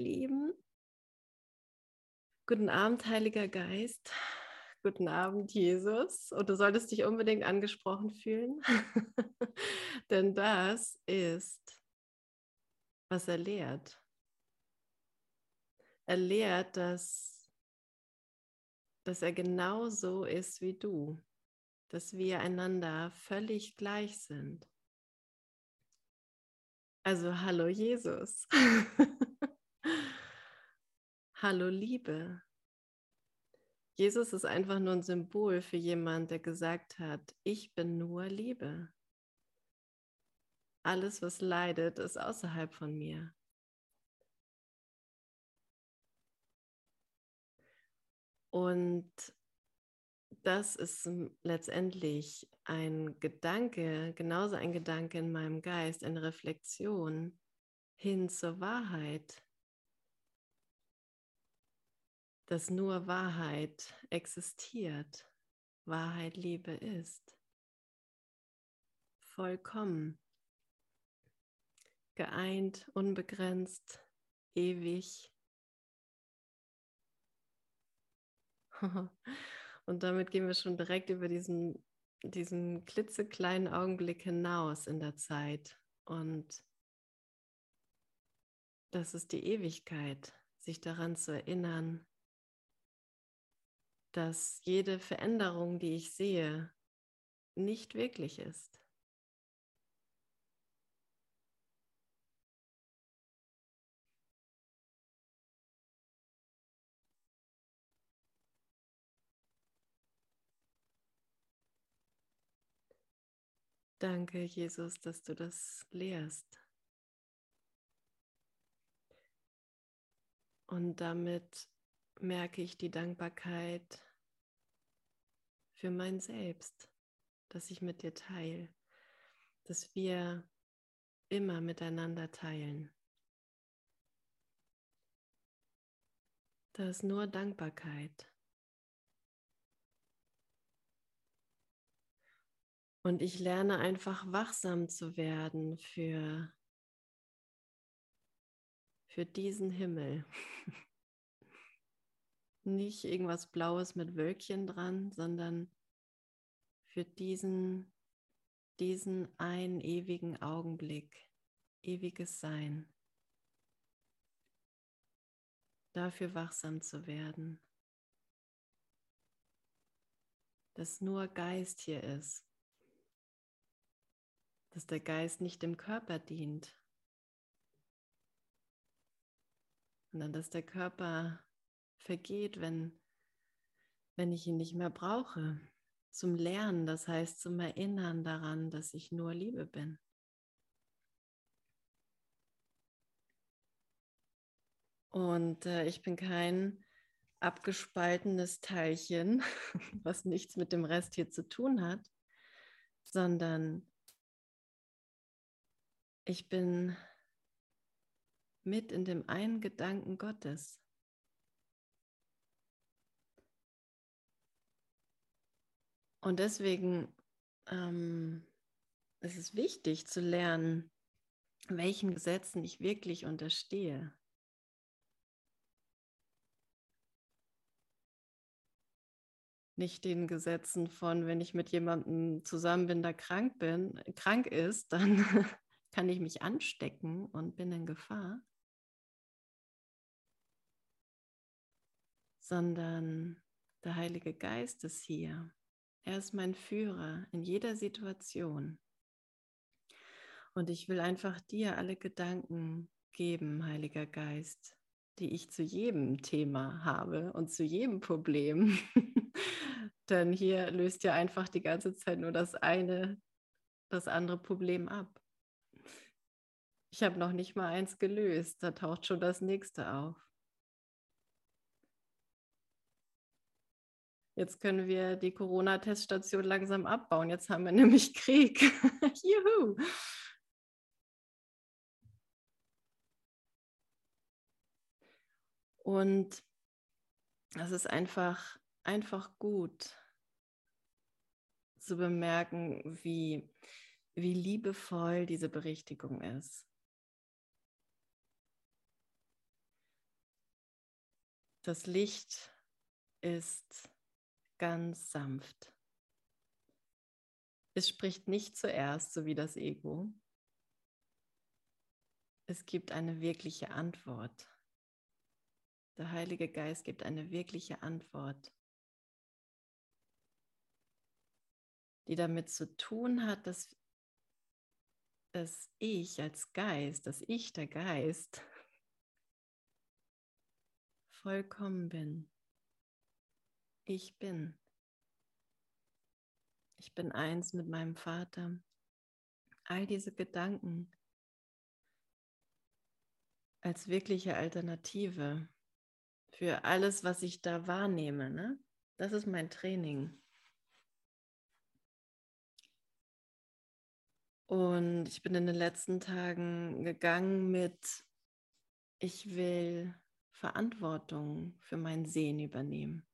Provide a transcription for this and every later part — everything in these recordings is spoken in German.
Lieben. Guten Abend, Heiliger Geist. Guten Abend, Jesus. Und du solltest dich unbedingt angesprochen fühlen, denn das ist, was er lehrt. Er lehrt, dass, dass er genauso ist wie du, dass wir einander völlig gleich sind. Also hallo Jesus. hallo Liebe. Jesus ist einfach nur ein Symbol für jemand, der gesagt hat, ich bin nur Liebe. Alles, was leidet, ist außerhalb von mir. Und das ist letztendlich ein Gedanke, genauso ein Gedanke in meinem Geist, eine Reflexion hin zur Wahrheit, dass nur Wahrheit existiert, Wahrheit Liebe ist, vollkommen, geeint, unbegrenzt, ewig. Und damit gehen wir schon direkt über diesen, diesen klitzekleinen Augenblick hinaus in der Zeit. Und das ist die Ewigkeit, sich daran zu erinnern, dass jede Veränderung, die ich sehe, nicht wirklich ist. Danke, Jesus, dass du das lehrst. Und damit merke ich die Dankbarkeit für mein Selbst, dass ich mit dir teile, dass wir immer miteinander teilen. Da ist nur Dankbarkeit. Und ich lerne einfach wachsam zu werden für, für diesen Himmel. Nicht irgendwas Blaues mit Wölkchen dran, sondern für diesen, diesen einen ewigen Augenblick, ewiges Sein. Dafür wachsam zu werden. Dass nur Geist hier ist dass der Geist nicht dem Körper dient, sondern dass der Körper vergeht, wenn, wenn ich ihn nicht mehr brauche. Zum Lernen, das heißt zum Erinnern daran, dass ich nur Liebe bin. Und äh, ich bin kein abgespaltenes Teilchen, was nichts mit dem Rest hier zu tun hat, sondern ich bin mit in dem einen Gedanken Gottes. Und deswegen ähm, ist es wichtig zu lernen, welchen Gesetzen ich wirklich unterstehe. Nicht den Gesetzen von, wenn ich mit jemandem zusammen bin, der krank bin, krank ist, dann kann ich mich anstecken und bin in Gefahr, sondern der Heilige Geist ist hier. Er ist mein Führer in jeder Situation. Und ich will einfach dir alle Gedanken geben, Heiliger Geist, die ich zu jedem Thema habe und zu jedem Problem. Denn hier löst ja einfach die ganze Zeit nur das eine, das andere Problem ab. Ich habe noch nicht mal eins gelöst. Da taucht schon das nächste auf. Jetzt können wir die Corona-Teststation langsam abbauen. Jetzt haben wir nämlich Krieg. Juhu! Und es ist einfach, einfach gut zu bemerken, wie, wie liebevoll diese Berichtigung ist. Das Licht ist ganz sanft. Es spricht nicht zuerst, so wie das Ego. Es gibt eine wirkliche Antwort. Der Heilige Geist gibt eine wirkliche Antwort, die damit zu tun hat, dass, dass ich als Geist, dass ich der Geist vollkommen bin. Ich bin. Ich bin eins mit meinem Vater. All diese Gedanken als wirkliche Alternative für alles, was ich da wahrnehme. Ne? Das ist mein Training. Und ich bin in den letzten Tagen gegangen mit, ich will Verantwortung für mein Sehen übernehmen.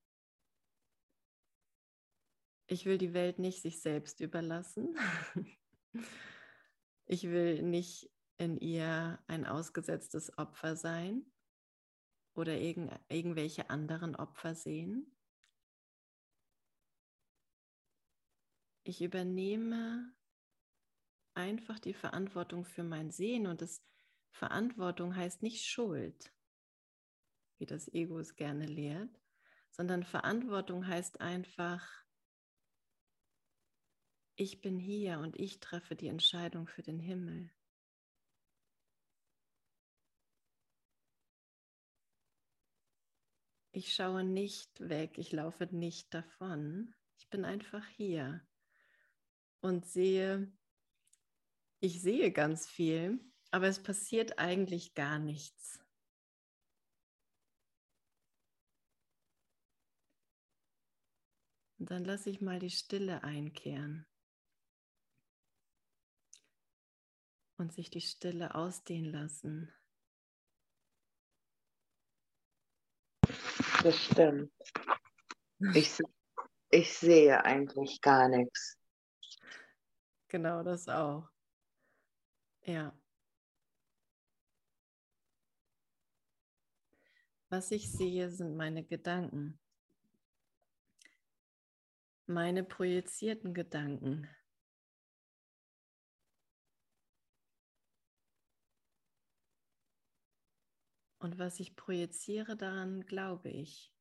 Ich will die Welt nicht sich selbst überlassen. Ich will nicht in ihr ein ausgesetztes Opfer sein oder irgend, irgendwelche anderen Opfer sehen. Ich übernehme einfach die Verantwortung für mein Sehen und das Verantwortung heißt nicht Schuld wie das Ego es gerne lehrt, sondern Verantwortung heißt einfach, ich bin hier und ich treffe die Entscheidung für den Himmel. Ich schaue nicht weg, ich laufe nicht davon. Ich bin einfach hier und sehe, ich sehe ganz viel, aber es passiert eigentlich gar nichts. Und dann lasse ich mal die Stille einkehren und sich die Stille ausdehnen lassen. Das stimmt. Ich, ich sehe eigentlich gar nichts. Genau das auch. Ja. Was ich sehe, sind meine Gedanken meine projizierten Gedanken. Und was ich projiziere, daran glaube ich.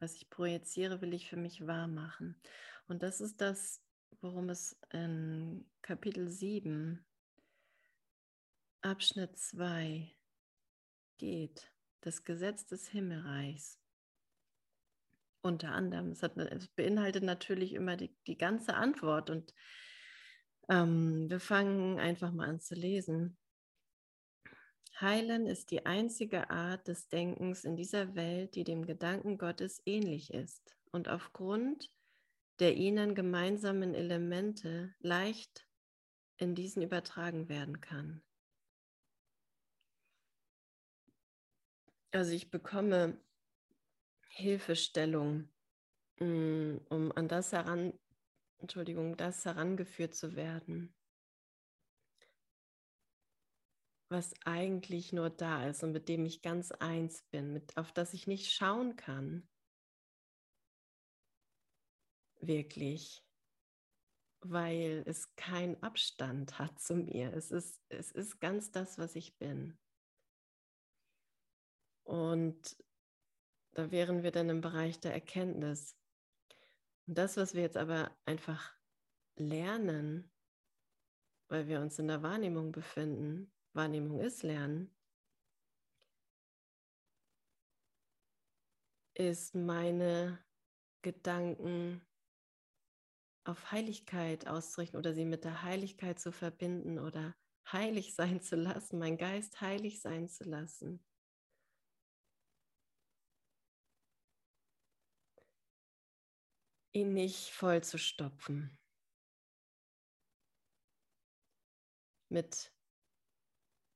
Was ich projiziere, will ich für mich wahr machen. Und das ist das, worum es in Kapitel 7, Abschnitt 2 geht. Das Gesetz des Himmelreichs. Unter anderem. Es, hat, es beinhaltet natürlich immer die, die ganze Antwort. Und ähm, wir fangen einfach mal an zu lesen. Heilen ist die einzige Art des Denkens in dieser Welt, die dem Gedanken Gottes ähnlich ist und aufgrund der ihnen gemeinsamen Elemente leicht in diesen übertragen werden kann. Also ich bekomme Hilfestellung, mm, um an das heran, Entschuldigung, das herangeführt zu werden, was eigentlich nur da ist und mit dem ich ganz eins bin, mit, auf das ich nicht schauen kann. Wirklich. Weil es keinen Abstand hat zu mir. Es ist, es ist ganz das, was ich bin. Und da wären wir dann im Bereich der Erkenntnis. Und das, was wir jetzt aber einfach lernen, weil wir uns in der Wahrnehmung befinden, Wahrnehmung ist Lernen, ist meine Gedanken auf Heiligkeit auszurichten oder sie mit der Heiligkeit zu verbinden oder heilig sein zu lassen, mein Geist heilig sein zu lassen. Ihn nicht voll zu stopfen. Mit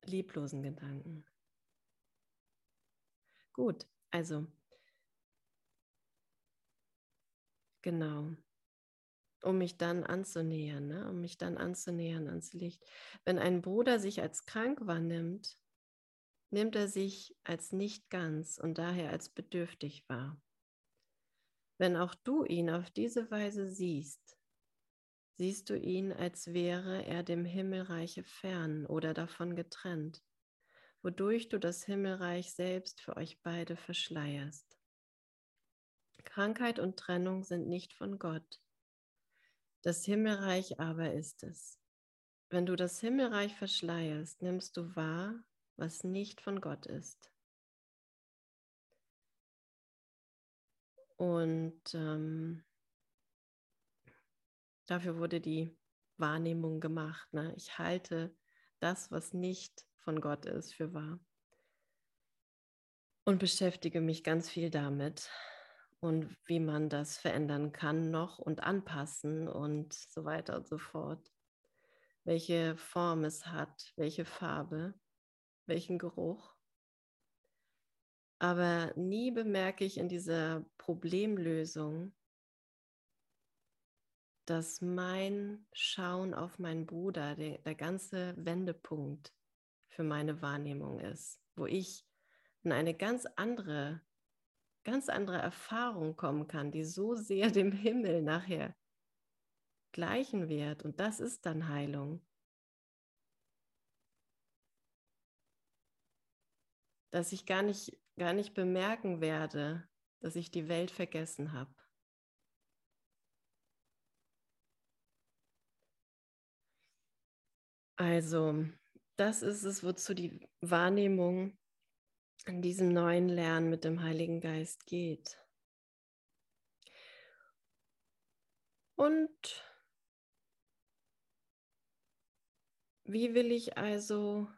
lieblosen Gedanken. Gut, also genau, um mich dann anzunähern, ne? um mich dann anzunähern ans Licht. Wenn ein Bruder sich als krank wahrnimmt, nimmt er sich als nicht ganz und daher als bedürftig wahr. Wenn auch du ihn auf diese Weise siehst, siehst du ihn, als wäre er dem Himmelreiche fern oder davon getrennt, wodurch du das Himmelreich selbst für euch beide verschleierst. Krankheit und Trennung sind nicht von Gott. Das Himmelreich aber ist es. Wenn du das Himmelreich verschleierst, nimmst du wahr, was nicht von Gott ist. Und ähm, dafür wurde die Wahrnehmung gemacht. Ne? Ich halte das, was nicht von Gott ist, für wahr. Und beschäftige mich ganz viel damit und wie man das verändern kann noch und anpassen und so weiter und so fort. Welche Form es hat, welche Farbe, welchen Geruch. Aber nie bemerke ich in dieser Problemlösung, dass mein Schauen auf meinen Bruder der, der ganze Wendepunkt für meine Wahrnehmung ist, wo ich in eine ganz andere, ganz andere Erfahrung kommen kann, die so sehr dem Himmel nachher gleichen wird. Und das ist dann Heilung. Dass ich gar nicht, gar nicht bemerken werde, dass ich die Welt vergessen habe. Also, das ist es, wozu die Wahrnehmung in diesem neuen Lernen mit dem Heiligen Geist geht. Und wie will ich also,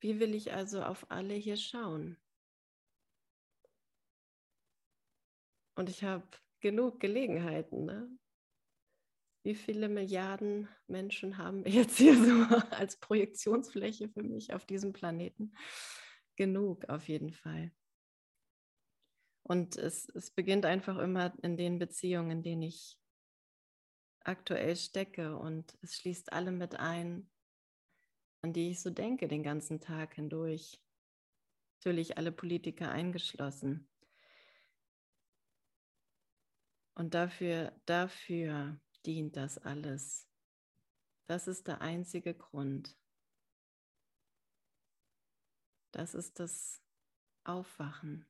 wie will ich also auf alle hier schauen? Und ich habe genug Gelegenheiten. Ne? wie viele Milliarden Menschen haben wir jetzt hier so als Projektionsfläche für mich auf diesem Planeten? Genug auf jeden Fall. Und es, es beginnt einfach immer in den Beziehungen, in denen ich aktuell stecke. Und es schließt alle mit ein, an die ich so denke den ganzen Tag hindurch. Natürlich alle Politiker eingeschlossen. Und dafür, dafür dient das alles. Das ist der einzige Grund. Das ist das Aufwachen.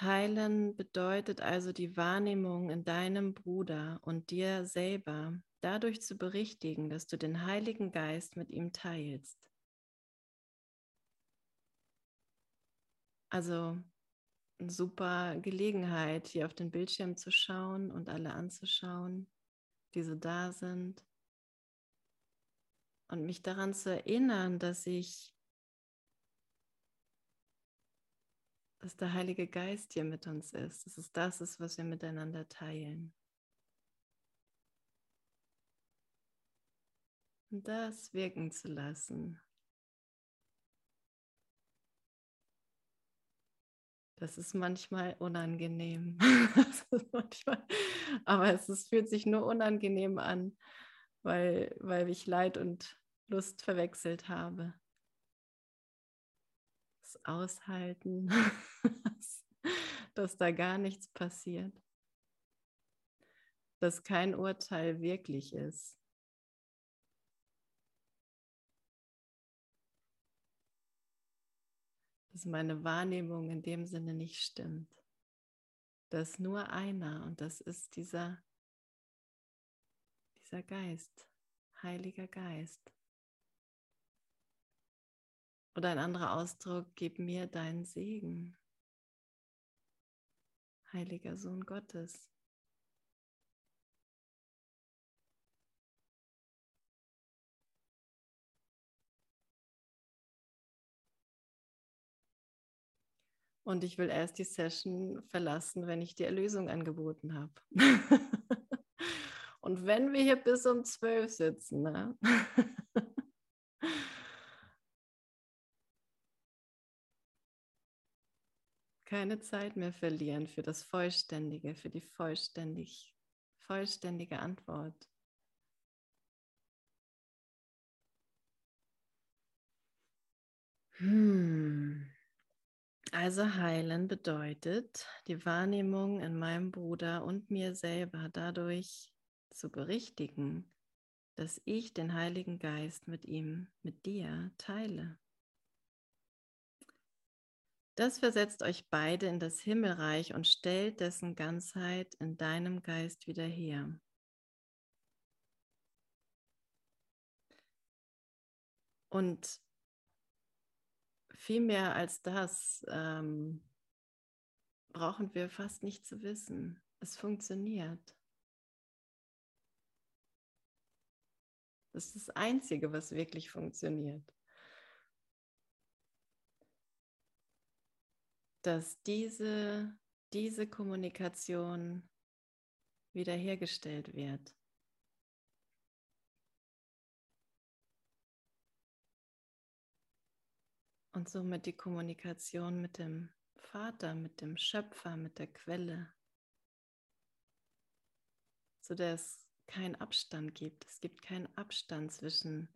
Heilen bedeutet also die Wahrnehmung in deinem Bruder und dir selber dadurch zu berichtigen, dass du den Heiligen Geist mit ihm teilst. Also super Gelegenheit, hier auf den Bildschirm zu schauen und alle anzuschauen, die so da sind. Und mich daran zu erinnern, dass ich, dass der Heilige Geist hier mit uns ist, dass es das ist, was wir miteinander teilen. Und das wirken zu lassen. Das ist manchmal unangenehm. ist manchmal, aber es ist, fühlt sich nur unangenehm an, weil, weil ich Leid und Lust verwechselt habe. Das Aushalten, dass, dass da gar nichts passiert. Dass kein Urteil wirklich ist. Dass meine Wahrnehmung in dem Sinne nicht stimmt. Da ist nur einer und das ist dieser, dieser Geist, Heiliger Geist. Oder ein anderer Ausdruck, gib mir deinen Segen, Heiliger Sohn Gottes. Und ich will erst die Session verlassen, wenn ich die Erlösung angeboten habe. Und wenn wir hier bis um zwölf sitzen, ne? keine Zeit mehr verlieren für das Vollständige, für die vollständig, vollständige Antwort. Hm. Also heilen bedeutet, die Wahrnehmung in meinem Bruder und mir selber dadurch zu berichtigen, dass ich den Heiligen Geist mit ihm, mit dir teile. Das versetzt euch beide in das Himmelreich und stellt dessen Ganzheit in deinem Geist wieder her. Und viel mehr als das ähm, brauchen wir fast nicht zu wissen. Es funktioniert. Das ist das Einzige, was wirklich funktioniert. Dass diese, diese Kommunikation wiederhergestellt wird. Und somit die Kommunikation mit dem Vater, mit dem Schöpfer, mit der Quelle, sodass es keinen Abstand gibt. Es gibt keinen Abstand zwischen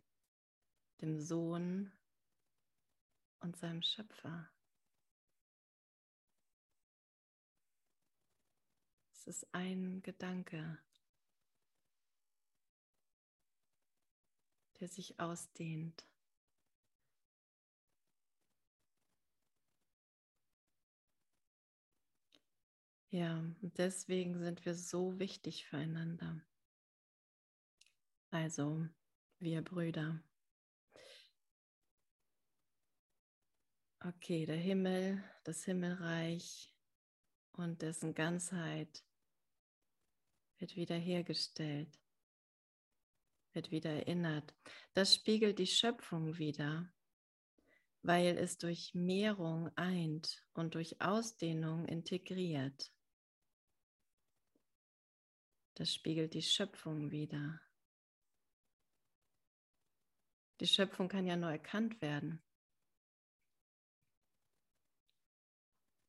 dem Sohn und seinem Schöpfer. Es ist ein Gedanke, der sich ausdehnt. Ja, deswegen sind wir so wichtig füreinander. Also, wir Brüder. Okay, der Himmel, das Himmelreich und dessen Ganzheit wird wiederhergestellt, wird wieder erinnert. Das spiegelt die Schöpfung wieder, weil es durch Mehrung eint und durch Ausdehnung integriert. Das spiegelt die Schöpfung wieder. Die Schöpfung kann ja nur erkannt werden.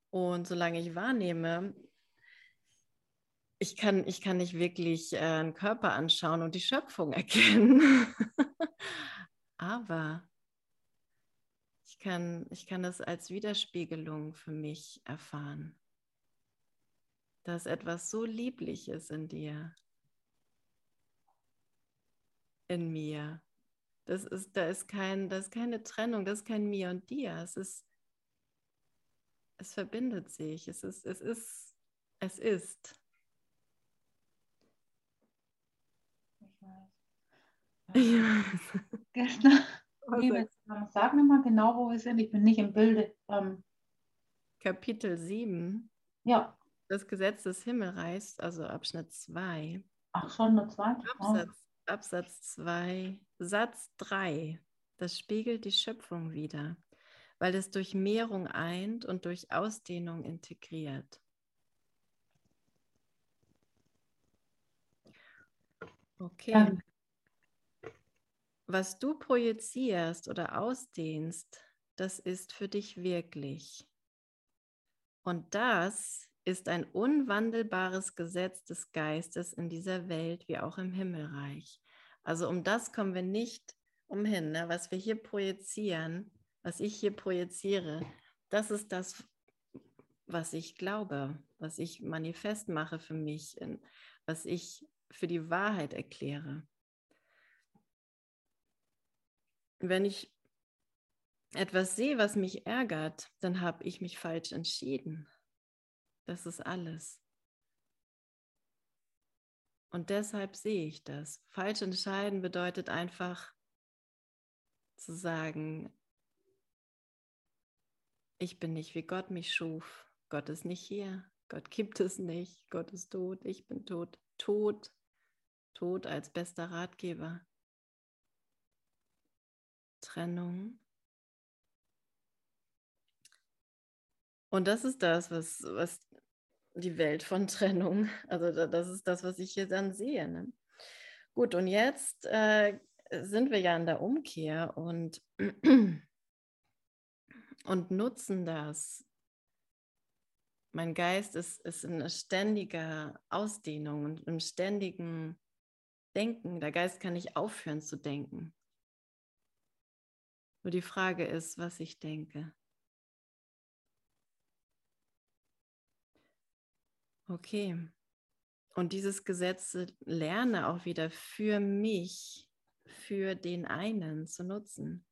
Und solange ich wahrnehme, ich kann, ich kann nicht wirklich äh, einen Körper anschauen und die Schöpfung erkennen. Aber ich kann, ich kann das als Widerspiegelung für mich erfahren dass etwas so Liebliches in dir, in mir. Das ist, da ist kein, das ist keine Trennung, das ist kein mir und dir. Es ist, es verbindet sich. Es ist, es ist, es ist. Ich weiß. Gestern, liebe, sag mir mal genau, wo wir sind. Ich bin nicht im Bilde. Ähm, Kapitel 7. Ja das Gesetz des Himmelreichs, also Abschnitt 2. Ach, schon nur zwei? Absatz, Absatz 2, Satz 3. Das spiegelt die Schöpfung wieder, weil es durch Mehrung eint und durch Ausdehnung integriert. Okay. Ja. Was du projizierst oder ausdehnst, das ist für dich wirklich. Und das ist ein unwandelbares Gesetz des Geistes in dieser Welt wie auch im Himmelreich. Also um das kommen wir nicht umhin. Ne? Was wir hier projizieren, was ich hier projiziere, das ist das, was ich glaube, was ich manifest mache für mich, was ich für die Wahrheit erkläre. Wenn ich etwas sehe, was mich ärgert, dann habe ich mich falsch entschieden. Das ist alles. Und deshalb sehe ich das. Falsch entscheiden bedeutet einfach zu sagen, ich bin nicht wie Gott mich schuf. Gott ist nicht hier. Gott gibt es nicht. Gott ist tot. Ich bin tot. Tot. Tot als bester Ratgeber. Trennung. Und das ist das, was, was die Welt von Trennung. Also das ist das, was ich hier dann sehe. Ne? Gut, und jetzt äh, sind wir ja in der Umkehr und, und nutzen das. Mein Geist ist, ist in ständiger Ausdehnung und im ständigen Denken. Der Geist kann nicht aufhören zu denken. Nur die Frage ist, was ich denke. Okay. Und dieses Gesetz lerne auch wieder für mich, für den einen zu nutzen.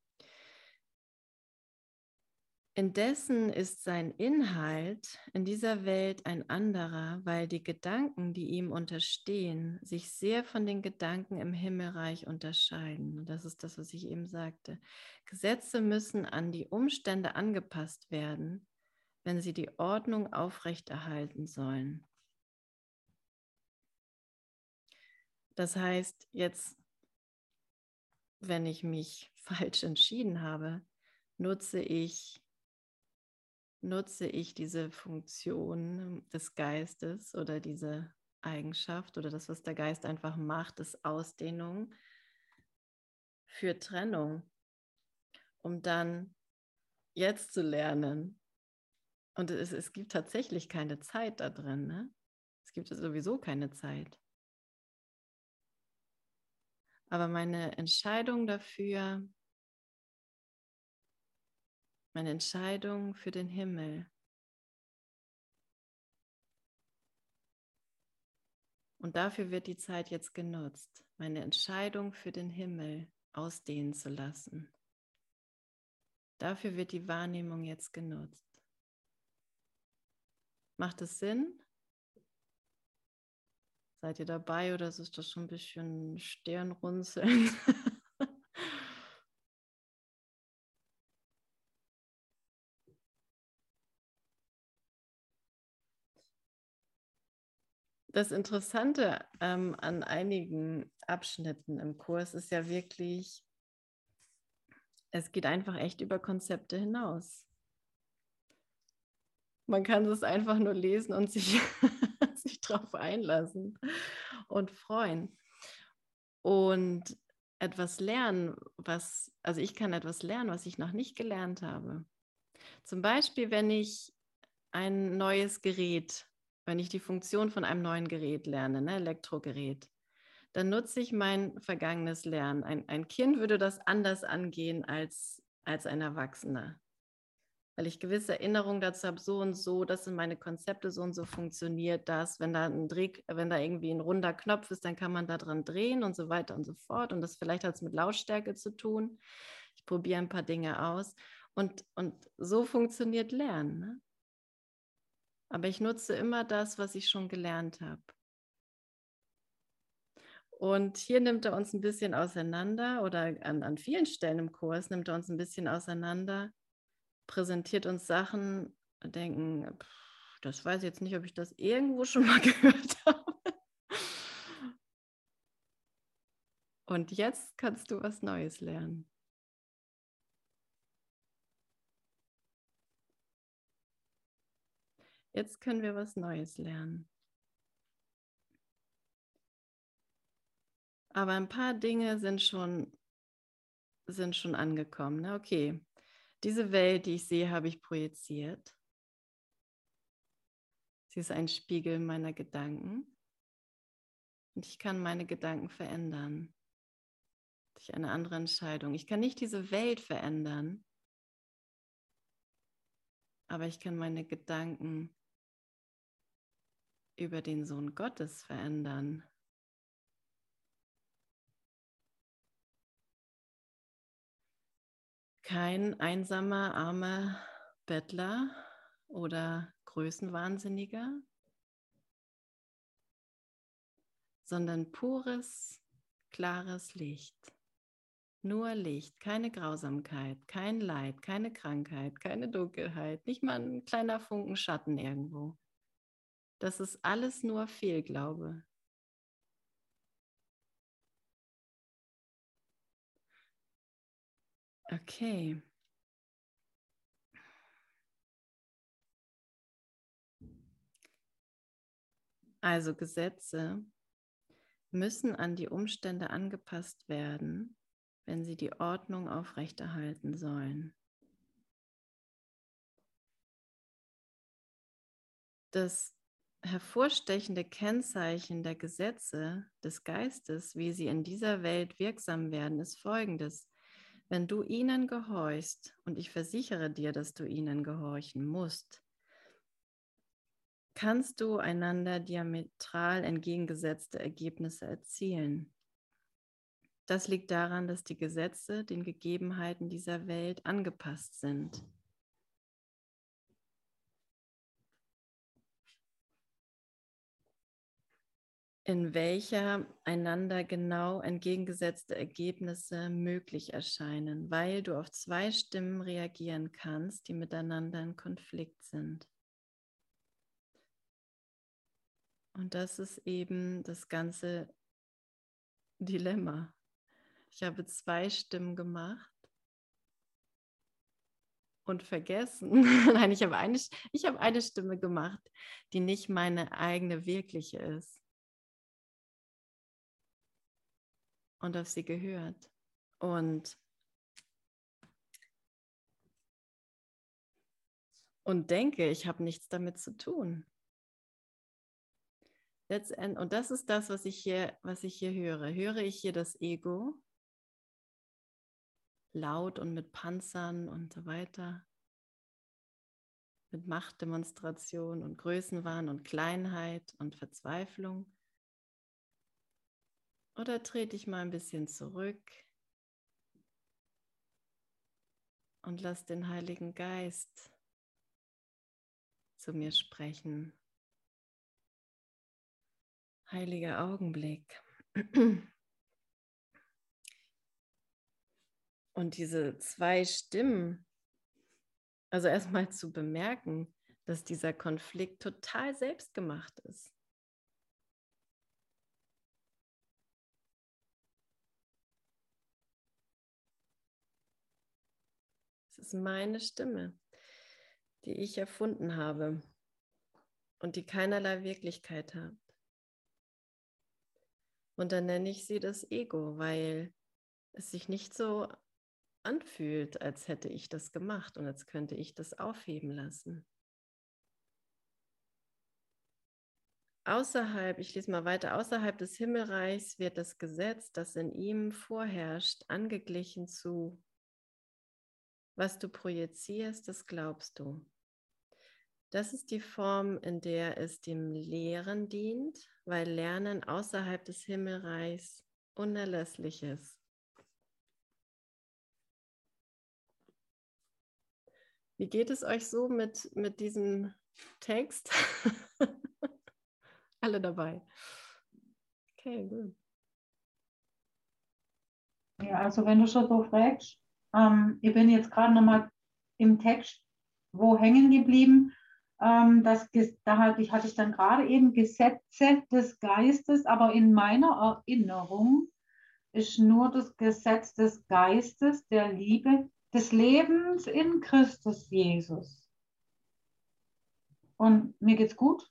Indessen ist sein Inhalt in dieser Welt ein anderer, weil die Gedanken, die ihm unterstehen, sich sehr von den Gedanken im Himmelreich unterscheiden. Und das ist das, was ich eben sagte. Gesetze müssen an die Umstände angepasst werden, wenn sie die Ordnung aufrechterhalten sollen. Das heißt, jetzt, wenn ich mich falsch entschieden habe, nutze ich nutze ich diese Funktion des Geistes oder diese Eigenschaft oder das, was der Geist einfach macht, ist Ausdehnung für Trennung, um dann jetzt zu lernen. Und es, es gibt tatsächlich keine Zeit da drin. Ne? Es gibt sowieso keine Zeit. Aber meine Entscheidung dafür, meine Entscheidung für den Himmel. Und dafür wird die Zeit jetzt genutzt, meine Entscheidung für den Himmel ausdehnen zu lassen. Dafür wird die Wahrnehmung jetzt genutzt. Macht es Sinn? Seid ihr dabei oder ist das schon ein bisschen Stirnrunzeln? das Interessante ähm, an einigen Abschnitten im Kurs ist ja wirklich, es geht einfach echt über Konzepte hinaus. Man kann es einfach nur lesen und sich, sich darauf einlassen und freuen. Und etwas lernen, was, also ich kann etwas lernen, was ich noch nicht gelernt habe. Zum Beispiel, wenn ich ein neues Gerät wenn ich die Funktion von einem neuen Gerät lerne, ne, Elektrogerät, dann nutze ich mein vergangenes Lernen. Ein, ein Kind würde das anders angehen als, als ein Erwachsener. Weil ich gewisse Erinnerungen dazu habe, so und so, das sind meine Konzepte, so und so funktioniert das. Wenn da ein Dreh, wenn da irgendwie ein runder Knopf ist, dann kann man da dran drehen und so weiter und so fort. Und das vielleicht hat es mit Lautstärke zu tun. Ich probiere ein paar Dinge aus. Und, und so funktioniert Lernen. Ne? Aber ich nutze immer das, was ich schon gelernt habe. Und hier nimmt er uns ein bisschen auseinander oder an, an vielen Stellen im Kurs nimmt er uns ein bisschen auseinander, präsentiert uns Sachen, denken, pff, das weiß ich jetzt nicht, ob ich das irgendwo schon mal gehört habe. Und jetzt kannst du was Neues lernen. Jetzt können wir was Neues lernen. Aber ein paar Dinge sind schon, sind schon angekommen. Ne? Okay, diese Welt, die ich sehe, habe ich projiziert. Sie ist ein Spiegel meiner Gedanken. Und ich kann meine Gedanken verändern. Durch eine andere Entscheidung. Ich kann nicht diese Welt verändern, aber ich kann meine Gedanken über den Sohn Gottes verändern. Kein einsamer, armer Bettler oder Größenwahnsinniger, sondern pures, klares Licht. Nur Licht, keine Grausamkeit, kein Leid, keine Krankheit, keine Dunkelheit, nicht mal ein kleiner Funken Schatten irgendwo. Das ist alles nur Fehlglaube. Okay. Also Gesetze müssen an die Umstände angepasst werden, wenn sie die Ordnung aufrechterhalten sollen. Das hervorstechende Kennzeichen der Gesetze des Geistes, wie sie in dieser Welt wirksam werden, ist folgendes. Wenn du ihnen gehorchst, und ich versichere dir, dass du ihnen gehorchen musst, kannst du einander diametral entgegengesetzte Ergebnisse erzielen. Das liegt daran, dass die Gesetze den Gegebenheiten dieser Welt angepasst sind. In welcher einander genau entgegengesetzte Ergebnisse möglich erscheinen, weil du auf zwei Stimmen reagieren kannst, die miteinander in Konflikt sind. Und das ist eben das ganze Dilemma. Ich habe zwei Stimmen gemacht und vergessen. Nein, ich habe, eine, ich habe eine Stimme gemacht, die nicht meine eigene wirkliche ist. Und auf sie gehört. Und, und denke, ich habe nichts damit zu tun. Und das ist das, was ich hier, was ich hier höre. Höre ich hier das Ego laut und mit Panzern und so weiter, mit Machtdemonstration und Größenwahn und Kleinheit und Verzweiflung? Oder trete ich mal ein bisschen zurück und lass den Heiligen Geist zu mir sprechen? Heiliger Augenblick. Und diese zwei Stimmen, also erstmal zu bemerken, dass dieser Konflikt total selbstgemacht ist. Ist meine Stimme, die ich erfunden habe und die keinerlei Wirklichkeit hat. Und dann nenne ich sie das Ego, weil es sich nicht so anfühlt, als hätte ich das gemacht und als könnte ich das aufheben lassen. Außerhalb, ich lese mal weiter, außerhalb des Himmelreichs wird das Gesetz, das in ihm vorherrscht, angeglichen zu, was du projizierst, das glaubst du. Das ist die Form, in der es dem Lehren dient, weil Lernen außerhalb des Himmelreichs unerlässlich ist. Wie geht es euch so mit, mit diesem Text? Alle dabei. Okay, gut. Ja, also wenn du schon so fragst, ähm, ich bin jetzt gerade nochmal im Text wo hängen geblieben. Ähm, das, da hatte ich, hatte ich dann gerade eben Gesetze des Geistes, aber in meiner Erinnerung ist nur das Gesetz des Geistes, der Liebe, des Lebens in Christus Jesus. Und mir geht's gut.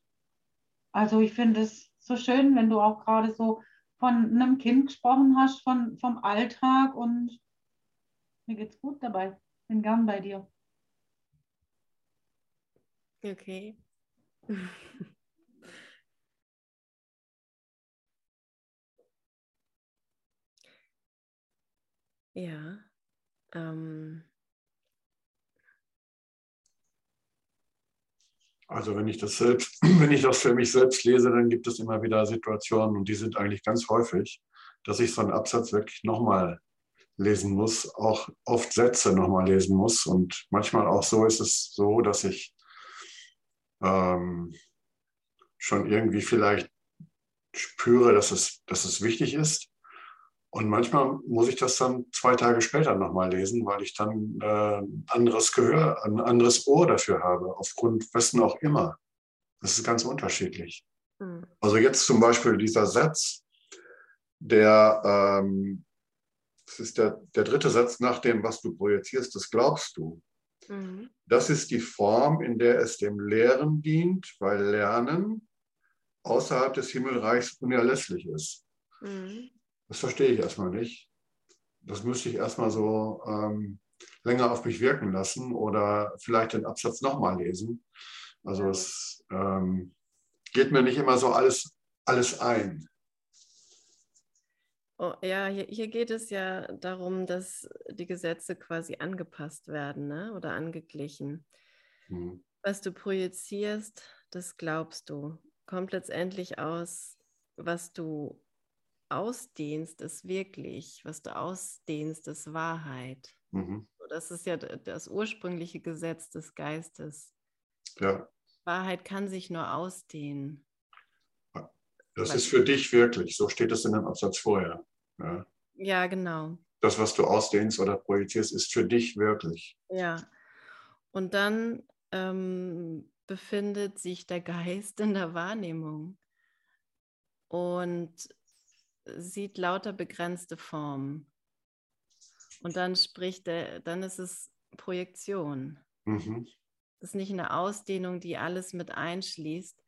Also ich finde es so schön, wenn du auch gerade so von einem Kind gesprochen hast, von, vom Alltag und mir geht's gut dabei. Bin gern bei dir. Okay. ja. Ähm. Also wenn ich das selbst, wenn ich das für mich selbst lese, dann gibt es immer wieder Situationen und die sind eigentlich ganz häufig, dass ich so einen Absatz wirklich nochmal lesen muss, auch oft Sätze nochmal lesen muss. Und manchmal auch so ist es so, dass ich ähm, schon irgendwie vielleicht spüre, dass es, dass es wichtig ist. Und manchmal muss ich das dann zwei Tage später nochmal lesen, weil ich dann äh, ein anderes Gehör, ein anderes Ohr dafür habe, aufgrund wessen auch immer. Das ist ganz unterschiedlich. Mhm. Also jetzt zum Beispiel dieser Satz, der, ähm, das ist der, der dritte Satz nach dem, was du projizierst, das glaubst du. Mhm. Das ist die Form, in der es dem Lehren dient, weil Lernen außerhalb des Himmelreichs unerlässlich ist. Mhm. Das verstehe ich erstmal nicht. Das müsste ich erstmal so ähm, länger auf mich wirken lassen oder vielleicht den Absatz nochmal lesen. Also es ähm, geht mir nicht immer so alles, alles ein. Oh, ja, hier, hier, geht es ja darum, dass die Gesetze quasi angepasst werden ne? oder angeglichen. Mhm. Was du projizierst, das glaubst du. Kommt letztendlich aus, was du ausdehnst, ist wirklich. Was du ausdehnst, ist Wahrheit. Mhm. Das ist ja das ursprüngliche Gesetz des Geistes. Ja. Wahrheit kann sich nur ausdehnen. Das ist für dich wirklich, so steht es in dem Absatz vorher. Ja, ja genau. Das, was du ausdehnst oder projizierst, ist für dich wirklich. Ja. Und dann ähm, befindet sich der Geist in der Wahrnehmung und sieht lauter begrenzte Formen. Und dann spricht er, dann ist es Projektion. Mhm. Es ist nicht eine Ausdehnung, die alles mit einschließt,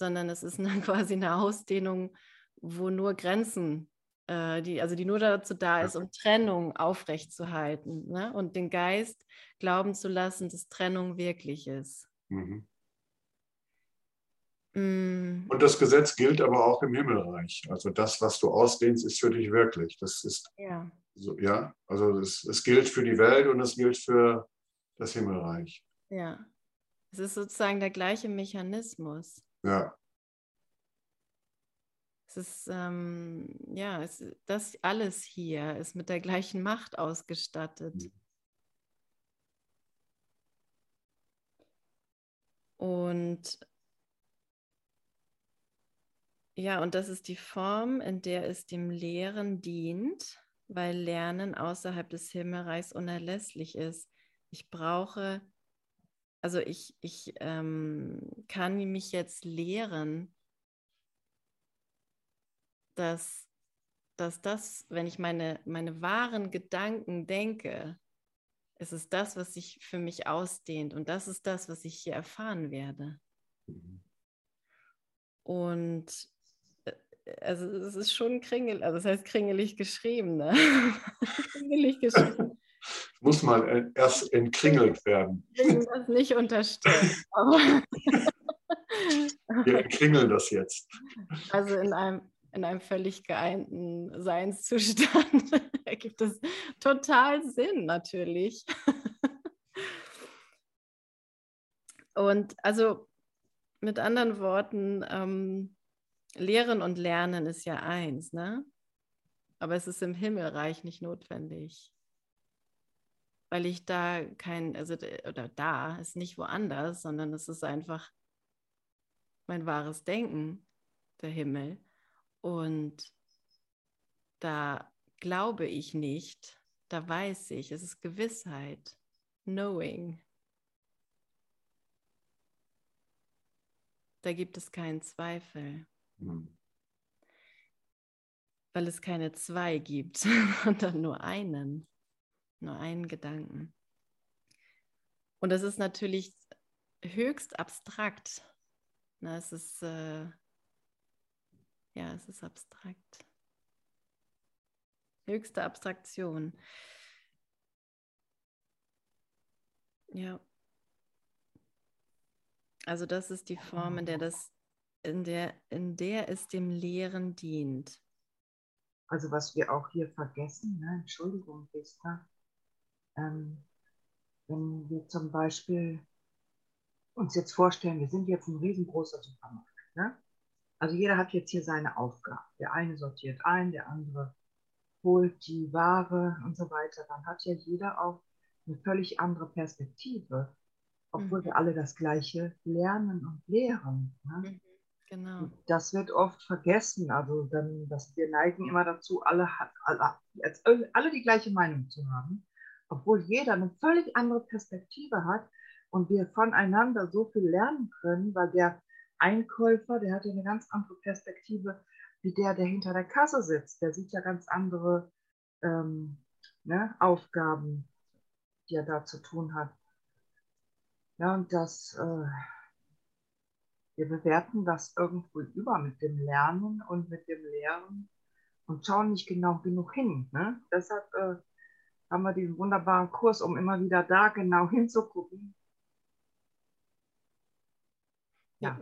sondern es ist eine, quasi eine Ausdehnung, wo nur Grenzen, äh, die, also die nur dazu da ist, um Trennung aufrechtzuerhalten ne? und den Geist glauben zu lassen, dass Trennung wirklich ist. Mhm. Mm. Und das Gesetz gilt aber auch im Himmelreich. Also das, was du ausdehnst, ist für dich wirklich. Das ist ja, so, ja? also es, es gilt für die Welt und es gilt für das Himmelreich. Ja, es ist sozusagen der gleiche Mechanismus. Ja. Es ist, ähm, ja, es, das alles hier ist mit der gleichen Macht ausgestattet. Mhm. Und ja, und das ist die Form, in der es dem Lehren dient, weil Lernen außerhalb des Himmelreichs unerlässlich ist. Ich brauche also ich, ich ähm, kann mich jetzt lehren, dass, dass das, wenn ich meine, meine wahren Gedanken denke, es ist das, was sich für mich ausdehnt und das ist das, was ich hier erfahren werde. Mhm. Und äh, also es ist schon kringel, also das heißt kringelig geschrieben, ne? kringelig geschrieben muss mal erst entkringelt werden. Ich will das nicht unterstellen. Wir entkringeln das jetzt. Also in einem, in einem völlig geeinten Seinszustand ergibt es total Sinn natürlich. Und also mit anderen Worten, ähm, Lehren und Lernen ist ja eins, ne? Aber es ist im Himmelreich nicht notwendig weil ich da kein, also oder da ist nicht woanders, sondern es ist einfach mein wahres Denken, der Himmel. Und da glaube ich nicht, da weiß ich, es ist Gewissheit, Knowing. Da gibt es keinen Zweifel. Hm. Weil es keine zwei gibt, sondern nur einen. Nur einen Gedanken. Und das ist natürlich höchst abstrakt. Na, es ist, äh, ja, es ist abstrakt. Höchste Abstraktion. Ja. Also das ist die Form, in der das, in der, in der es dem Lehren dient. Also was wir auch hier vergessen, ne? Entschuldigung, Esther, ähm, wenn wir zum Beispiel uns jetzt vorstellen, wir sind jetzt ein riesengroßer Supermarkt. Ne? Also jeder hat jetzt hier seine Aufgabe. Der eine sortiert ein, der andere holt die Ware und so weiter. Dann hat ja jeder auch eine völlig andere Perspektive, obwohl mhm. wir alle das Gleiche lernen und lehren. Ne? Mhm. Genau. Das wird oft vergessen. Also dann, dass wir neigen immer dazu, alle, alle, alle die gleiche Meinung zu haben obwohl jeder eine völlig andere Perspektive hat und wir voneinander so viel lernen können, weil der Einkäufer, der hat eine ganz andere Perspektive wie der, der hinter der Kasse sitzt. Der sieht ja ganz andere ähm, ne, Aufgaben, die er da zu tun hat. Ja, und das, äh, wir bewerten das irgendwo über mit dem Lernen und mit dem Lehren und schauen nicht genau genug hin. Ne? Deshalb äh, haben wir diesen wunderbaren Kurs, um immer wieder da genau hinzugucken. Ja.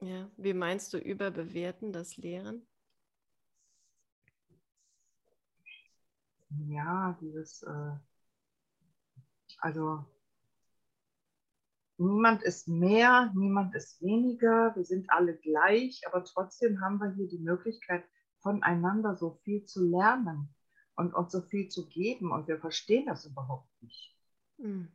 ja. Wie meinst du überbewerten das Lehren? ja, dieses, äh, also niemand ist mehr, niemand ist weniger, wir sind alle gleich, aber trotzdem haben wir hier die Möglichkeit, voneinander so viel zu lernen und uns so viel zu geben und wir verstehen das überhaupt nicht. Hm.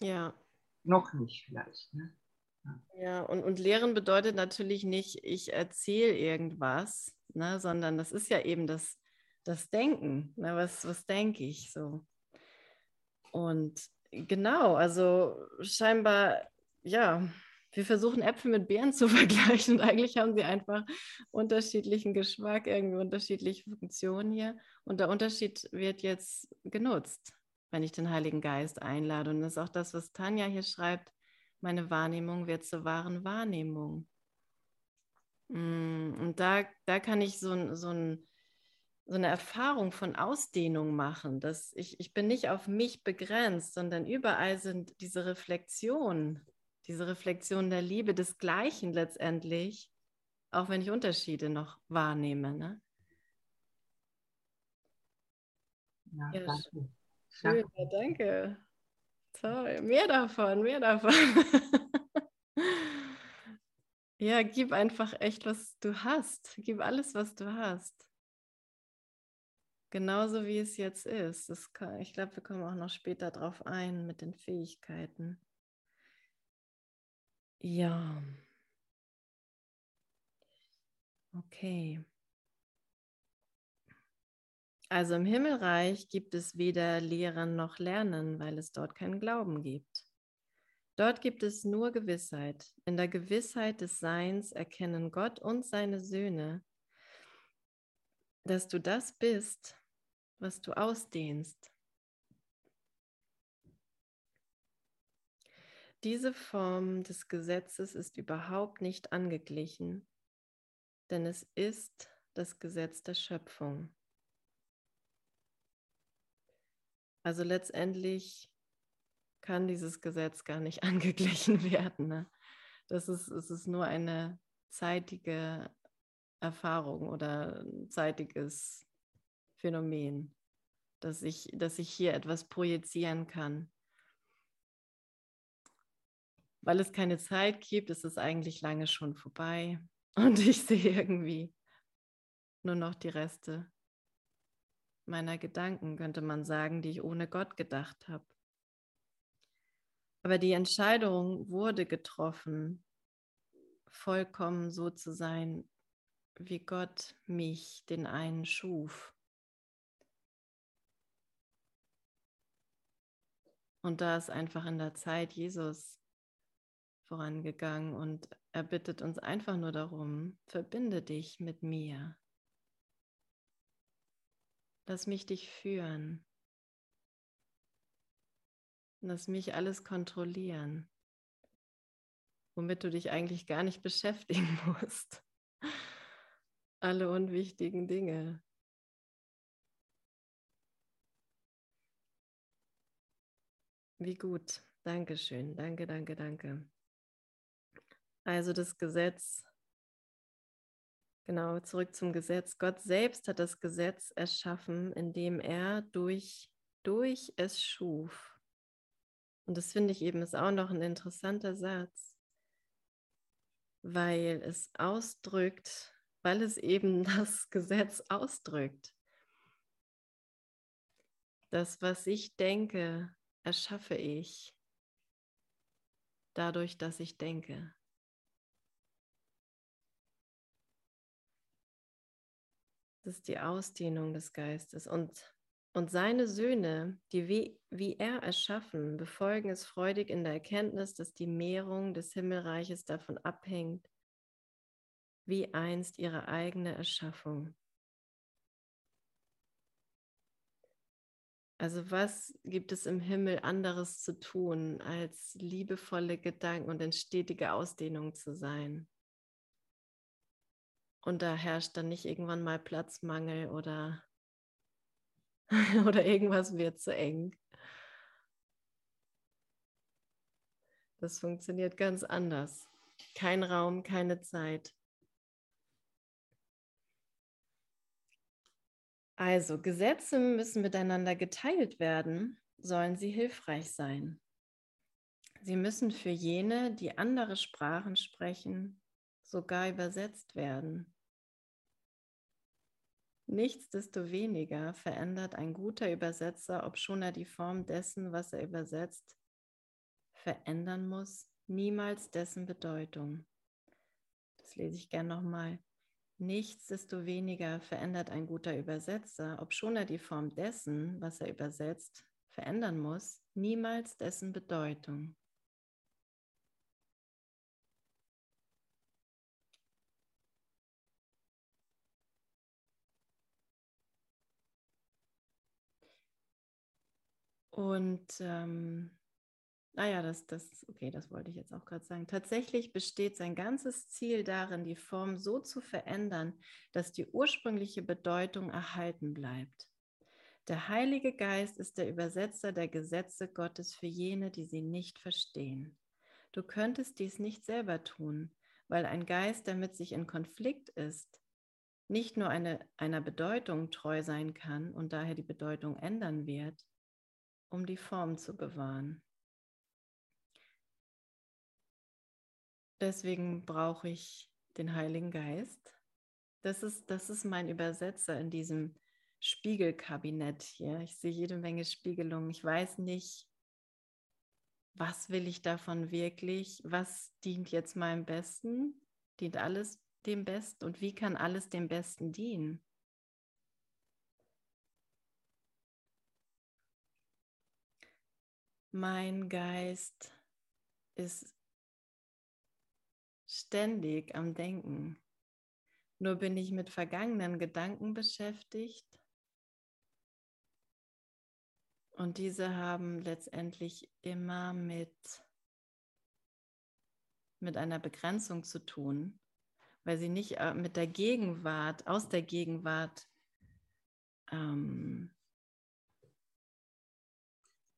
Ja. Noch nicht vielleicht. Ne? Ja, ja und, und Lehren bedeutet natürlich nicht, ich erzähle irgendwas, ne, sondern das ist ja eben das, das Denken. Ne, was, was denke ich so? Und genau, also scheinbar, ja, wir versuchen Äpfel mit Beeren zu vergleichen und eigentlich haben sie einfach unterschiedlichen Geschmack, irgendwie unterschiedliche Funktionen hier. Und der Unterschied wird jetzt genutzt, wenn ich den Heiligen Geist einlade. Und das ist auch das, was Tanja hier schreibt. Meine Wahrnehmung wird zur wahren Wahrnehmung. Mm, und da, da kann ich so, so, ein, so eine Erfahrung von Ausdehnung machen, dass ich, ich bin nicht auf mich begrenzt, sondern überall sind diese Reflexionen diese Reflexion der Liebe, des Gleichen letztendlich, auch wenn ich Unterschiede noch wahrnehme. Ne? Ja, ja, danke. Schön, ja, danke. Toll, mehr davon, mehr davon. ja, gib einfach echt, was du hast. Gib alles, was du hast. Genauso wie es jetzt ist. Kann, ich glaube, wir kommen auch noch später drauf ein mit den Fähigkeiten. Ja. Okay. Also im Himmelreich gibt es weder Lehren noch Lernen, weil es dort keinen Glauben gibt. Dort gibt es nur Gewissheit. In der Gewissheit des Seins erkennen Gott und seine Söhne, dass du das bist, was du ausdehnst. Diese Form des Gesetzes ist überhaupt nicht angeglichen, denn es ist das Gesetz der Schöpfung. Also letztendlich kann dieses Gesetz gar nicht angeglichen werden. Ne? Das ist, es ist nur eine zeitige Erfahrung oder ein zeitiges Phänomen, dass ich, dass ich hier etwas projizieren kann weil es keine Zeit gibt, ist es eigentlich lange schon vorbei. Und ich sehe irgendwie nur noch die Reste meiner Gedanken, könnte man sagen, die ich ohne Gott gedacht habe. Aber die Entscheidung wurde getroffen, vollkommen so zu sein, wie Gott mich, den einen, schuf. Und da ist einfach in der Zeit Jesus vorangegangen und er bittet uns einfach nur darum, verbinde dich mit mir. Lass mich dich führen. Lass mich alles kontrollieren, womit du dich eigentlich gar nicht beschäftigen musst. Alle unwichtigen Dinge. Wie gut. Dankeschön. Danke, danke, danke. Also das Gesetz, genau, zurück zum Gesetz. Gott selbst hat das Gesetz erschaffen, indem er durch, durch es schuf. Und das finde ich eben ist auch noch ein interessanter Satz, weil es ausdrückt, weil es eben das Gesetz ausdrückt. Das, was ich denke, erschaffe ich dadurch, dass ich denke. Das ist die Ausdehnung des Geistes. Und, und seine Söhne, die wie, wie er erschaffen, befolgen es freudig in der Erkenntnis, dass die Mehrung des Himmelreiches davon abhängt, wie einst ihre eigene Erschaffung. Also was gibt es im Himmel anderes zu tun, als liebevolle Gedanken und in stetiger Ausdehnung zu sein? Und da herrscht dann nicht irgendwann mal Platzmangel oder, oder irgendwas wird zu eng. Das funktioniert ganz anders. Kein Raum, keine Zeit. Also, Gesetze müssen miteinander geteilt werden, sollen sie hilfreich sein. Sie müssen für jene, die andere Sprachen sprechen, sogar übersetzt werden. Nichtsdestoweniger verändert ein guter Übersetzer, obschon er die Form dessen, was er übersetzt, verändern muss, niemals dessen Bedeutung. Das lese ich gern nochmal. Nichtsdestoweniger verändert ein guter Übersetzer, obschon er die Form dessen, was er übersetzt, verändern muss, niemals dessen Bedeutung. Und ähm, naja, das, das, okay, das wollte ich jetzt auch gerade sagen. Tatsächlich besteht sein ganzes Ziel darin, die Form so zu verändern, dass die ursprüngliche Bedeutung erhalten bleibt. Der Heilige Geist ist der Übersetzer der Gesetze Gottes für jene, die sie nicht verstehen. Du könntest dies nicht selber tun, weil ein Geist, der mit sich in Konflikt ist, nicht nur eine, einer Bedeutung treu sein kann und daher die Bedeutung ändern wird, um die Form zu bewahren. Deswegen brauche ich den Heiligen Geist. Das ist, das ist mein Übersetzer in diesem Spiegelkabinett hier. Ich sehe jede Menge Spiegelungen. Ich weiß nicht, was will ich davon wirklich? Was dient jetzt meinem Besten? Dient alles dem Besten? Und wie kann alles dem Besten dienen? Mein Geist ist ständig am Denken. Nur bin ich mit vergangenen Gedanken beschäftigt. Und diese haben letztendlich immer mit, mit einer Begrenzung zu tun, weil sie nicht äh, mit der Gegenwart, aus der Gegenwart ähm,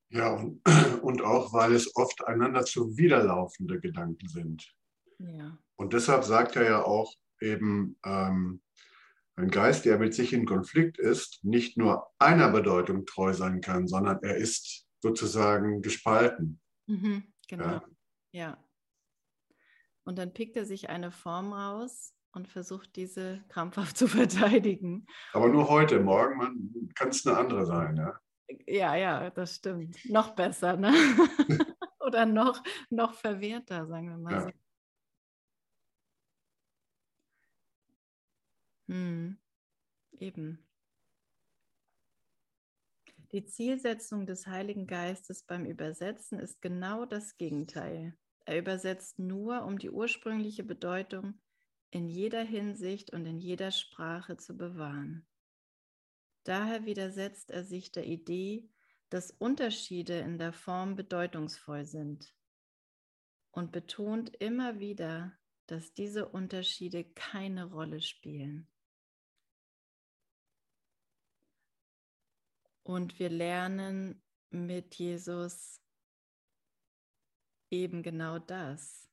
ja, und, und auch, weil es oft einander zuwiderlaufende Gedanken sind. Ja. Und deshalb sagt er ja auch eben, ähm, ein Geist, der mit sich in Konflikt ist, nicht nur einer Bedeutung treu sein kann, sondern er ist sozusagen gespalten. Mhm, genau. Ja. ja. Und dann pickt er sich eine Form raus und versucht, diese krampfhaft zu verteidigen. Aber nur heute, morgen kann es eine andere sein, ja. Ja, ja, das stimmt. Noch besser, ne? Oder noch, noch verwirrter, sagen wir mal ja. so. Hm. Eben. Die Zielsetzung des Heiligen Geistes beim Übersetzen ist genau das Gegenteil. Er übersetzt nur, um die ursprüngliche Bedeutung in jeder Hinsicht und in jeder Sprache zu bewahren. Daher widersetzt er sich der Idee, dass Unterschiede in der Form bedeutungsvoll sind und betont immer wieder, dass diese Unterschiede keine Rolle spielen. Und wir lernen mit Jesus eben genau das.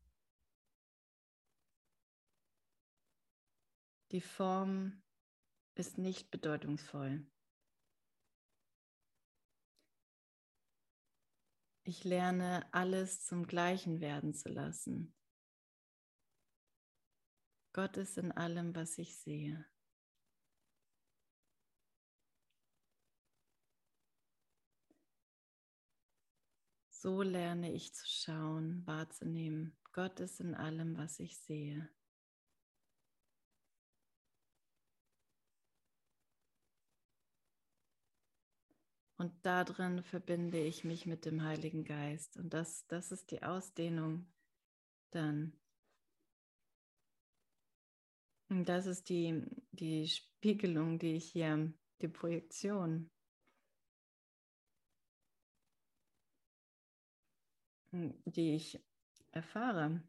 Die Form ist nicht bedeutungsvoll. Ich lerne alles zum Gleichen werden zu lassen. Gott ist in allem, was ich sehe. So lerne ich zu schauen, wahrzunehmen. Gott ist in allem, was ich sehe. Und darin verbinde ich mich mit dem Heiligen Geist. Und das, das ist die Ausdehnung dann. Und das ist die, die Spiegelung, die ich hier, die Projektion die ich erfahre,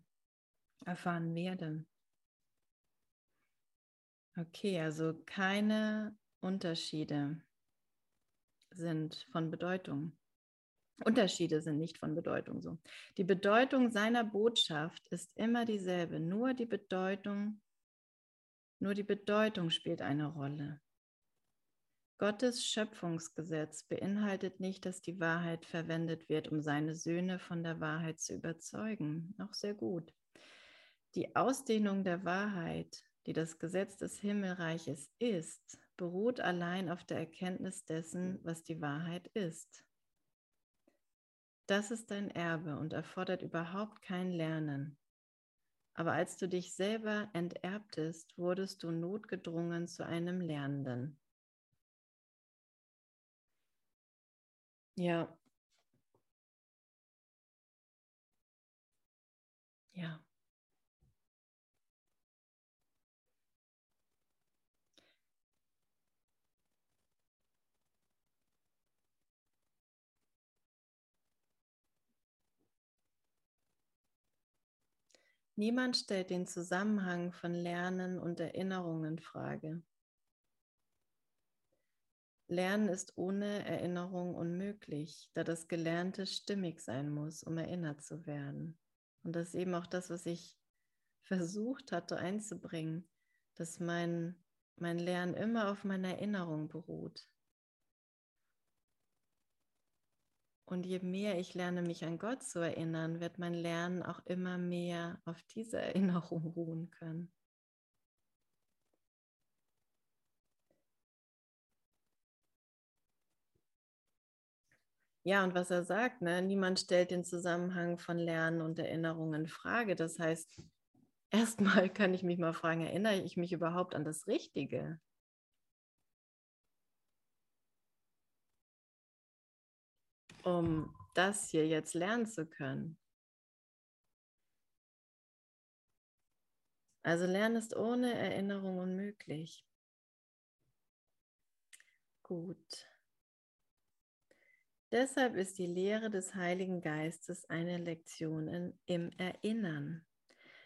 erfahren werde. Okay, also keine Unterschiede sind von Bedeutung. Unterschiede sind nicht von Bedeutung so. Die Bedeutung seiner Botschaft ist immer dieselbe, nur die Bedeutung, nur die Bedeutung spielt eine Rolle. Gottes Schöpfungsgesetz beinhaltet nicht, dass die Wahrheit verwendet wird, um seine Söhne von der Wahrheit zu überzeugen. Auch sehr gut. Die Ausdehnung der Wahrheit, die das Gesetz des Himmelreiches ist, beruht allein auf der Erkenntnis dessen, was die Wahrheit ist. Das ist dein Erbe und erfordert überhaupt kein Lernen. Aber als du dich selber enterbtest, wurdest du notgedrungen zu einem Lernenden. Ja. Ja. Niemand stellt den Zusammenhang von Lernen und Erinnerung in Frage. Lernen ist ohne Erinnerung unmöglich, da das Gelernte stimmig sein muss, um erinnert zu werden. Und das ist eben auch das, was ich versucht hatte einzubringen, dass mein, mein Lernen immer auf meiner Erinnerung beruht. Und je mehr ich lerne, mich an Gott zu erinnern, wird mein Lernen auch immer mehr auf diese Erinnerung ruhen können. Ja, und was er sagt, ne? niemand stellt den Zusammenhang von Lernen und Erinnerung in Frage. Das heißt, erstmal kann ich mich mal fragen, erinnere ich mich überhaupt an das Richtige? Um das hier jetzt lernen zu können. Also Lernen ist ohne Erinnerung unmöglich. Gut. Deshalb ist die Lehre des Heiligen Geistes eine Lektion in, im Erinnern.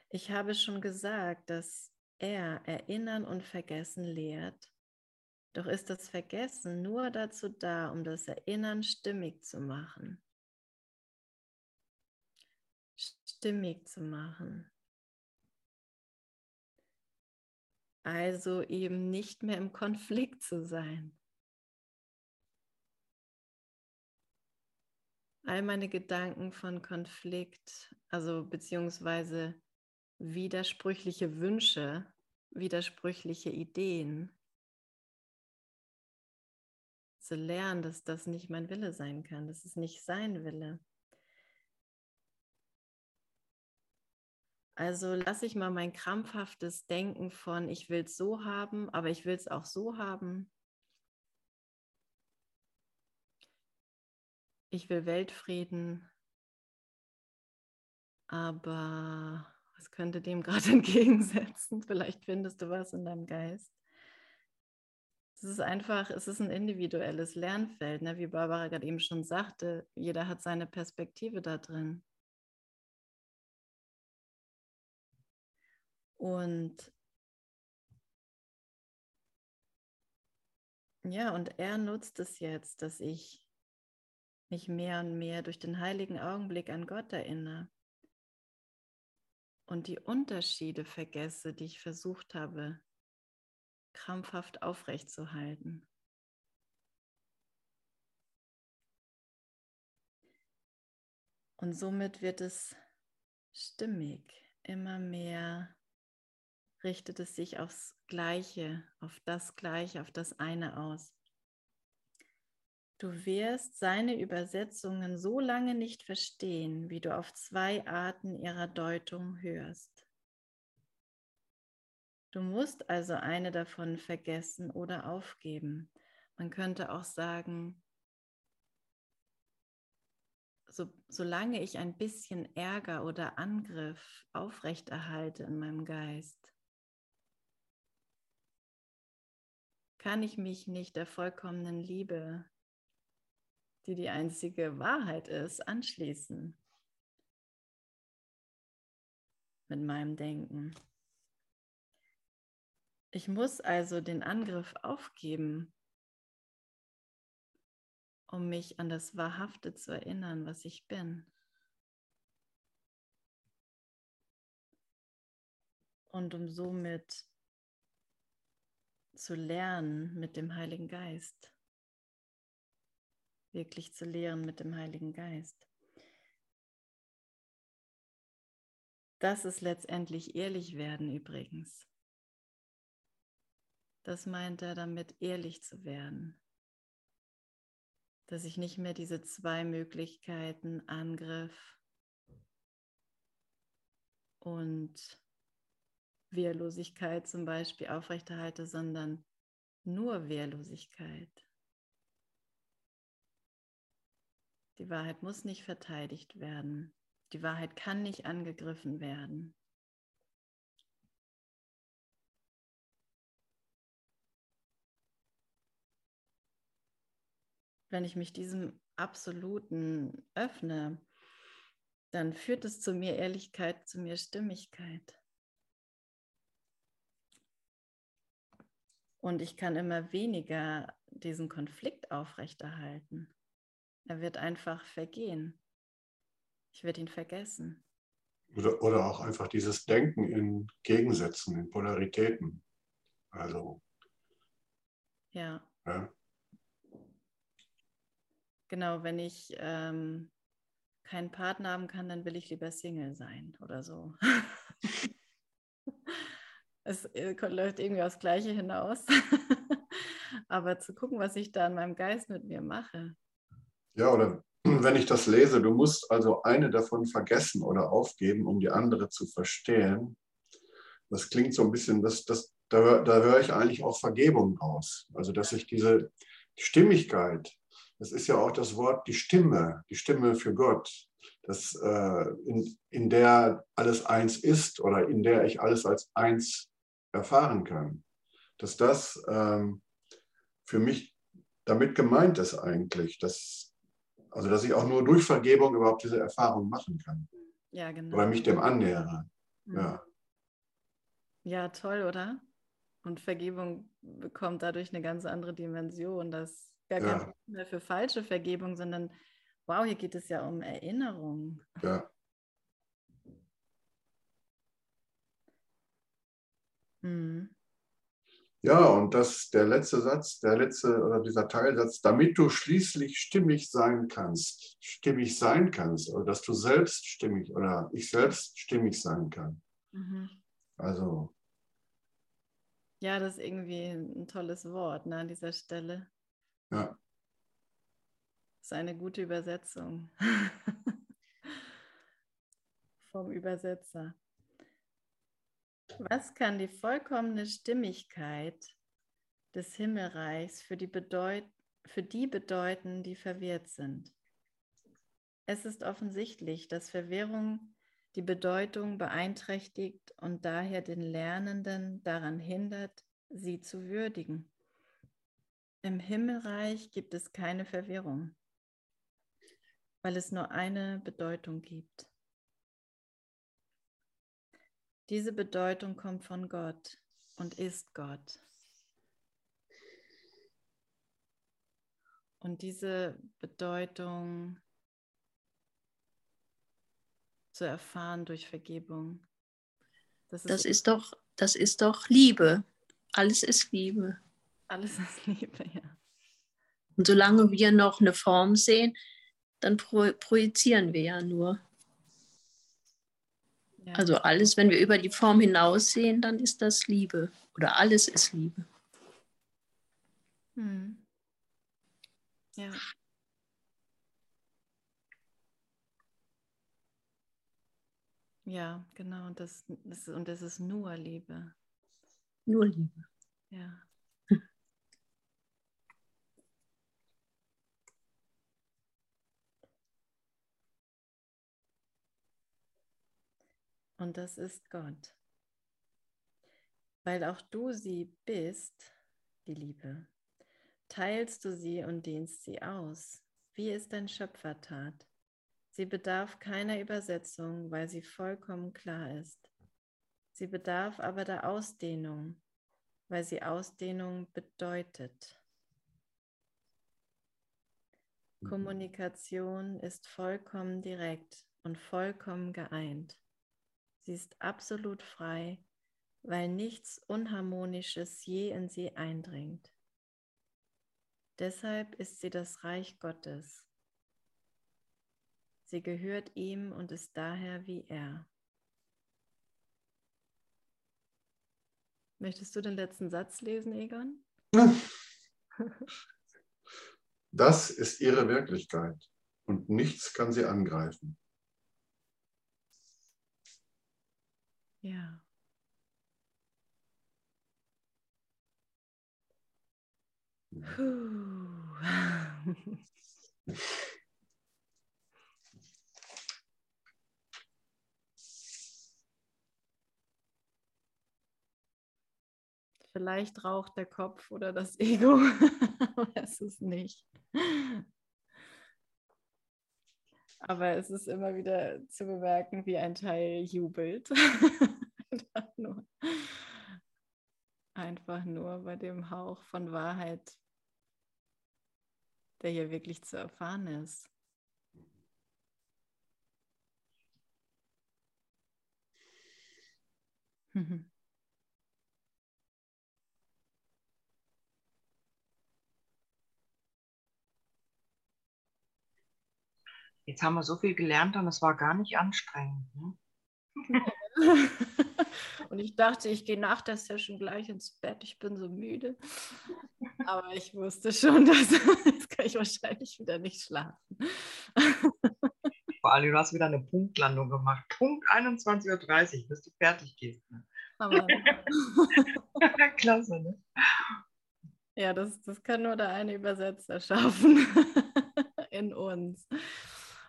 Ich habe schon gesagt, dass er Erinnern und Vergessen lehrt. Doch ist das Vergessen nur dazu da, um das Erinnern stimmig zu machen. Stimmig zu machen. Also eben nicht mehr im Konflikt zu sein. all meine Gedanken von Konflikt, also beziehungsweise widersprüchliche Wünsche, widersprüchliche Ideen, zu lernen, dass das nicht mein Wille sein kann, dass es nicht sein Wille. Also lasse ich mal mein krampfhaftes Denken von, ich will es so haben, aber ich will es auch so haben, ich will Weltfrieden, aber was könnte dem gerade entgegensetzen? Vielleicht findest du was in deinem Geist. Es ist einfach, es ist ein individuelles Lernfeld, ne? wie Barbara gerade eben schon sagte. Jeder hat seine Perspektive da drin. Und ja, und er nutzt es jetzt, dass ich mich mehr und mehr durch den heiligen Augenblick an Gott erinnere und die Unterschiede vergesse, die ich versucht habe, krampfhaft aufrechtzuhalten. Und somit wird es stimmig, immer mehr richtet es sich aufs Gleiche, auf das Gleiche, auf das eine aus. Du wirst seine Übersetzungen so lange nicht verstehen, wie du auf zwei Arten ihrer Deutung hörst. Du musst also eine davon vergessen oder aufgeben. Man könnte auch sagen, so, solange ich ein bisschen Ärger oder Angriff aufrechterhalte in meinem Geist, kann ich mich nicht der vollkommenen Liebe die die einzige Wahrheit ist, anschließen mit meinem Denken. Ich muss also den Angriff aufgeben, um mich an das Wahrhafte zu erinnern, was ich bin. Und um somit zu lernen mit dem Heiligen Geist. Wirklich zu lehren mit dem Heiligen Geist. Das ist letztendlich ehrlich werden übrigens. Das meint er damit, ehrlich zu werden. Dass ich nicht mehr diese zwei Möglichkeiten, Angriff und Wehrlosigkeit zum Beispiel aufrechterhalte, sondern nur Wehrlosigkeit. Die Wahrheit muss nicht verteidigt werden. Die Wahrheit kann nicht angegriffen werden. Wenn ich mich diesem Absoluten öffne, dann führt es zu mir Ehrlichkeit, zu mir Stimmigkeit. Und ich kann immer weniger diesen Konflikt aufrechterhalten. Er wird einfach vergehen. Ich werde ihn vergessen. Oder, oder auch einfach dieses Denken in Gegensätzen, in Polaritäten. Also. Ja. ja. Genau, wenn ich ähm, keinen Partner haben kann, dann will ich lieber Single sein oder so. es äh, läuft irgendwie aufs Gleiche hinaus. Aber zu gucken, was ich da in meinem Geist mit mir mache. Ja, oder wenn ich das lese, du musst also eine davon vergessen oder aufgeben, um die andere zu verstehen. Das klingt so ein bisschen, das, das, da, da höre ich eigentlich auch Vergebung raus. Also, dass ich diese Stimmigkeit, das ist ja auch das Wort, die Stimme, die Stimme für Gott, das, äh, in, in der alles eins ist oder in der ich alles als eins erfahren kann. Dass das ähm, für mich damit gemeint ist eigentlich, dass also, dass ich auch nur durch Vergebung überhaupt diese Erfahrung machen kann. Ja, genau. Oder mich dem annähere. Mhm. Ja. Ja, toll, oder? Und Vergebung bekommt dadurch eine ganz andere Dimension. Das ist gar kein ja. mehr für falsche Vergebung, sondern wow, hier geht es ja um Erinnerung. Ja. Mhm. Ja, und das der letzte Satz, der letzte oder dieser Teilsatz, damit du schließlich stimmig sein kannst, stimmig sein kannst, oder dass du selbst stimmig oder ich selbst stimmig sein kann. Mhm. Also. Ja, das ist irgendwie ein tolles Wort ne, an dieser Stelle. Ja. Das ist eine gute Übersetzung vom Übersetzer. Was kann die vollkommene Stimmigkeit des Himmelreichs für die, Bedeut für die bedeuten, die verwirrt sind? Es ist offensichtlich, dass Verwirrung die Bedeutung beeinträchtigt und daher den Lernenden daran hindert, sie zu würdigen. Im Himmelreich gibt es keine Verwirrung, weil es nur eine Bedeutung gibt. Diese Bedeutung kommt von Gott und ist Gott. Und diese Bedeutung zu erfahren durch Vergebung. Das ist, das ist doch, das ist doch Liebe. Alles ist Liebe. Alles ist Liebe, ja. Und solange wir noch eine Form sehen, dann projizieren wir ja nur. Also alles, wenn wir über die Form hinaussehen, dann ist das Liebe oder alles ist Liebe. Hm. Ja. Ja, genau. Und das, das, und das ist nur Liebe. Nur Liebe. Ja. Und das ist Gott. Weil auch du sie bist, die Liebe, teilst du sie und dehnst sie aus, wie es dein Schöpfer tat. Sie bedarf keiner Übersetzung, weil sie vollkommen klar ist. Sie bedarf aber der Ausdehnung, weil sie Ausdehnung bedeutet. Mhm. Kommunikation ist vollkommen direkt und vollkommen geeint. Sie ist absolut frei weil nichts Unharmonisches je in sie eindringt. Deshalb ist sie das Reich Gottes. Sie gehört ihm und ist daher wie er. Möchtest du den letzten Satz lesen, Egon? Das ist ihre Wirklichkeit und nichts kann sie angreifen. Ja. Vielleicht raucht der Kopf oder das Ego, es nicht. Aber es ist immer wieder zu bemerken, wie ein Teil jubelt. einfach, nur, einfach nur bei dem Hauch von Wahrheit, der hier wirklich zu erfahren ist. Jetzt haben wir so viel gelernt und es war gar nicht anstrengend. Ne? und ich dachte, ich gehe nach der Session gleich ins Bett. Ich bin so müde. Aber ich wusste schon, dass jetzt kann ich wahrscheinlich wieder nicht schlafen. Vor allem, du hast wieder eine Punktlandung gemacht. Punkt 21.30 Uhr, bis du fertig gehst. Ne? Klasse, ne? Ja, das, das kann nur der eine Übersetzer schaffen in uns.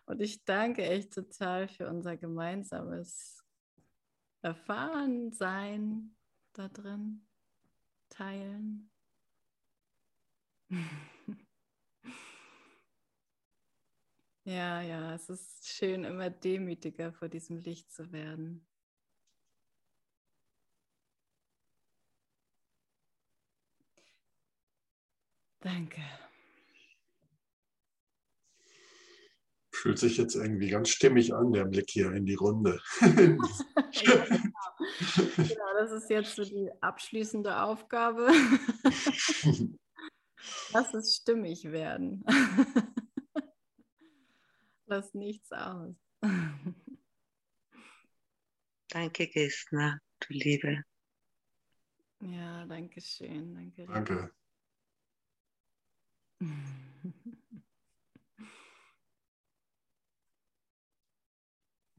Und ich danke echt total für unser gemeinsames Erfahren, Sein da drin, Teilen. ja, ja, es ist schön, immer demütiger vor diesem Licht zu werden. Danke. Fühlt sich jetzt irgendwie ganz stimmig an, der Blick hier in die Runde. genau. genau, das ist jetzt so die abschließende Aufgabe. Lass es stimmig werden. Lass nichts aus. Danke, Gestner, du Liebe. Ja, danke schön. Danke. Danke.